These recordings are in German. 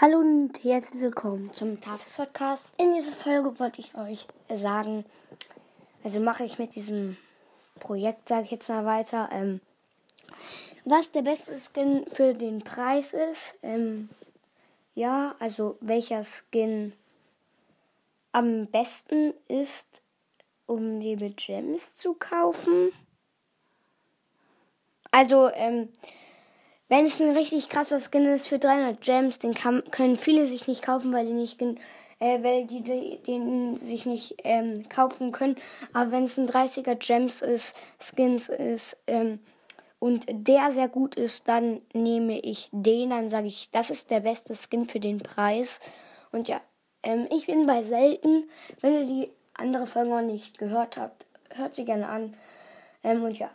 Hallo und herzlich willkommen zum Tages-Podcast. In dieser Folge wollte ich euch sagen, also mache ich mit diesem Projekt, sage ich jetzt mal weiter, ähm, was der beste Skin für den Preis ist. Ähm, ja, also welcher Skin am besten ist, um die Gems zu kaufen. Also, ähm, wenn es ein richtig krasser Skin ist für 300 Gems, den kann, können viele sich nicht kaufen, weil die nicht äh, weil die, die den sich nicht ähm, kaufen können. Aber wenn es ein 30er Gems ist, Skins ist ähm, und der sehr gut ist, dann nehme ich den. Dann sage ich, das ist der beste Skin für den Preis. Und ja, ähm, ich bin bei selten. Wenn ihr die andere Folge noch nicht gehört habt, hört sie gerne an. Ähm, und ja.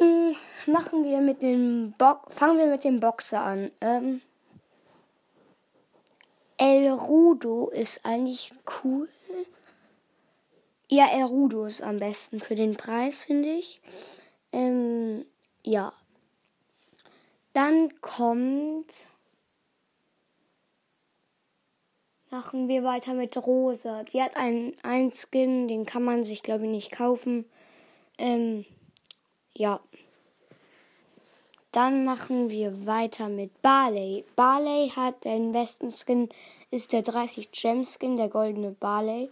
Mm, machen wir mit dem Bo fangen wir mit dem Boxer an. Ähm, El Rudo ist eigentlich cool. Ja, El Rudo ist am besten für den Preis, finde ich. Ähm, ja. Dann kommt. Machen wir weiter mit Rosa. Die hat einen, einen Skin, den kann man sich, glaube ich, nicht kaufen. Ähm, ja. Dann machen wir weiter mit Barley. Barley hat den besten Skin, ist der 30 Gem Skin, der goldene Barley.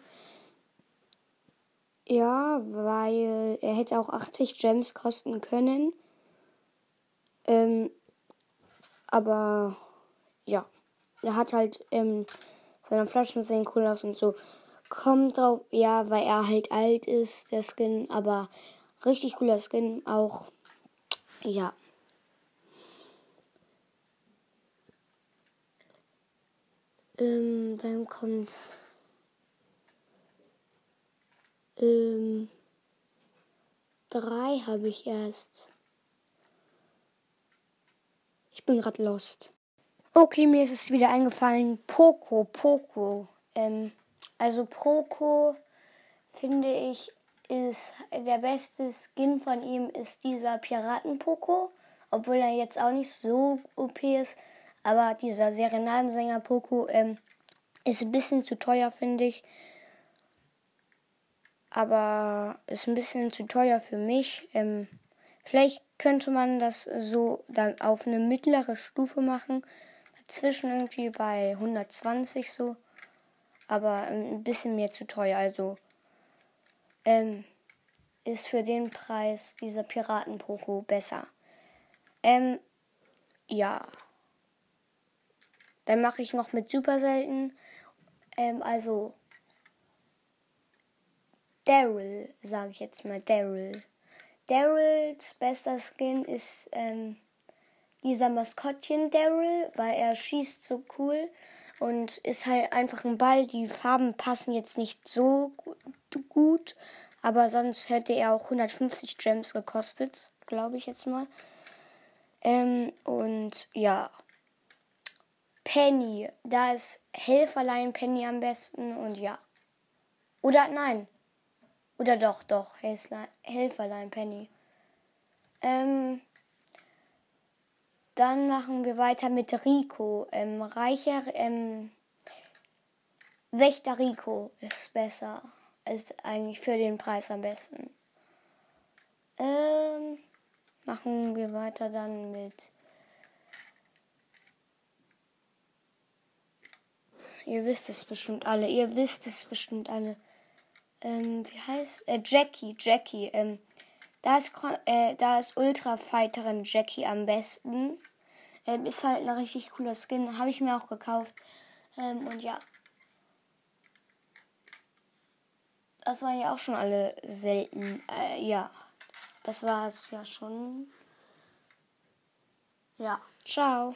Ja, weil er hätte auch 80 Gems kosten können. Ähm, aber ja, er hat halt ähm, seine Flaschen sehen cool aus und so. Kommt drauf, ja, weil er halt alt ist, der Skin, aber richtig cooler Skin auch. Ja. Ähm, dann kommt. Ähm, drei habe ich erst. Ich bin gerade lost. Okay, mir ist es wieder eingefallen. Poco, Poco. Ähm, also Poco finde ich ist der beste Skin von ihm ist dieser Piraten Poco, obwohl er jetzt auch nicht so OP ist. Aber dieser Serenadensänger Poco ähm, ist ein bisschen zu teuer, finde ich. Aber ist ein bisschen zu teuer für mich. Ähm, vielleicht könnte man das so dann auf eine mittlere Stufe machen. Dazwischen irgendwie bei 120 so. Aber ein bisschen mehr zu teuer. Also ähm, ist für den Preis dieser Piraten-Poco besser. Ähm, ja. Dann mache ich noch mit super selten. Ähm, also Daryl, sage ich jetzt mal Daryl. Daryls bester Skin ist ähm, dieser Maskottchen Daryl, weil er schießt so cool und ist halt einfach ein Ball. Die Farben passen jetzt nicht so gut, aber sonst hätte er auch 150 Gems gekostet, glaube ich jetzt mal. Ähm, und ja. Penny. Da ist Helferlein Penny am besten und ja. Oder nein. Oder doch, doch. Helferlein Penny. Ähm, dann machen wir weiter mit Rico. Ähm, reicher, ähm, Wächter Rico ist besser. Ist eigentlich für den Preis am besten. Ähm, machen wir weiter dann mit Ihr wisst es bestimmt alle. Ihr wisst es bestimmt alle. Ähm, wie heißt? Äh, Jackie, Jackie. Ähm, da ist, äh, da ist Ultra Fighterin Jackie am besten. Ähm, ist halt ein richtig cooler Skin. Habe ich mir auch gekauft. Ähm, und ja. Das waren ja auch schon alle selten. Äh, ja. Das war es ja schon. Ja. Ciao.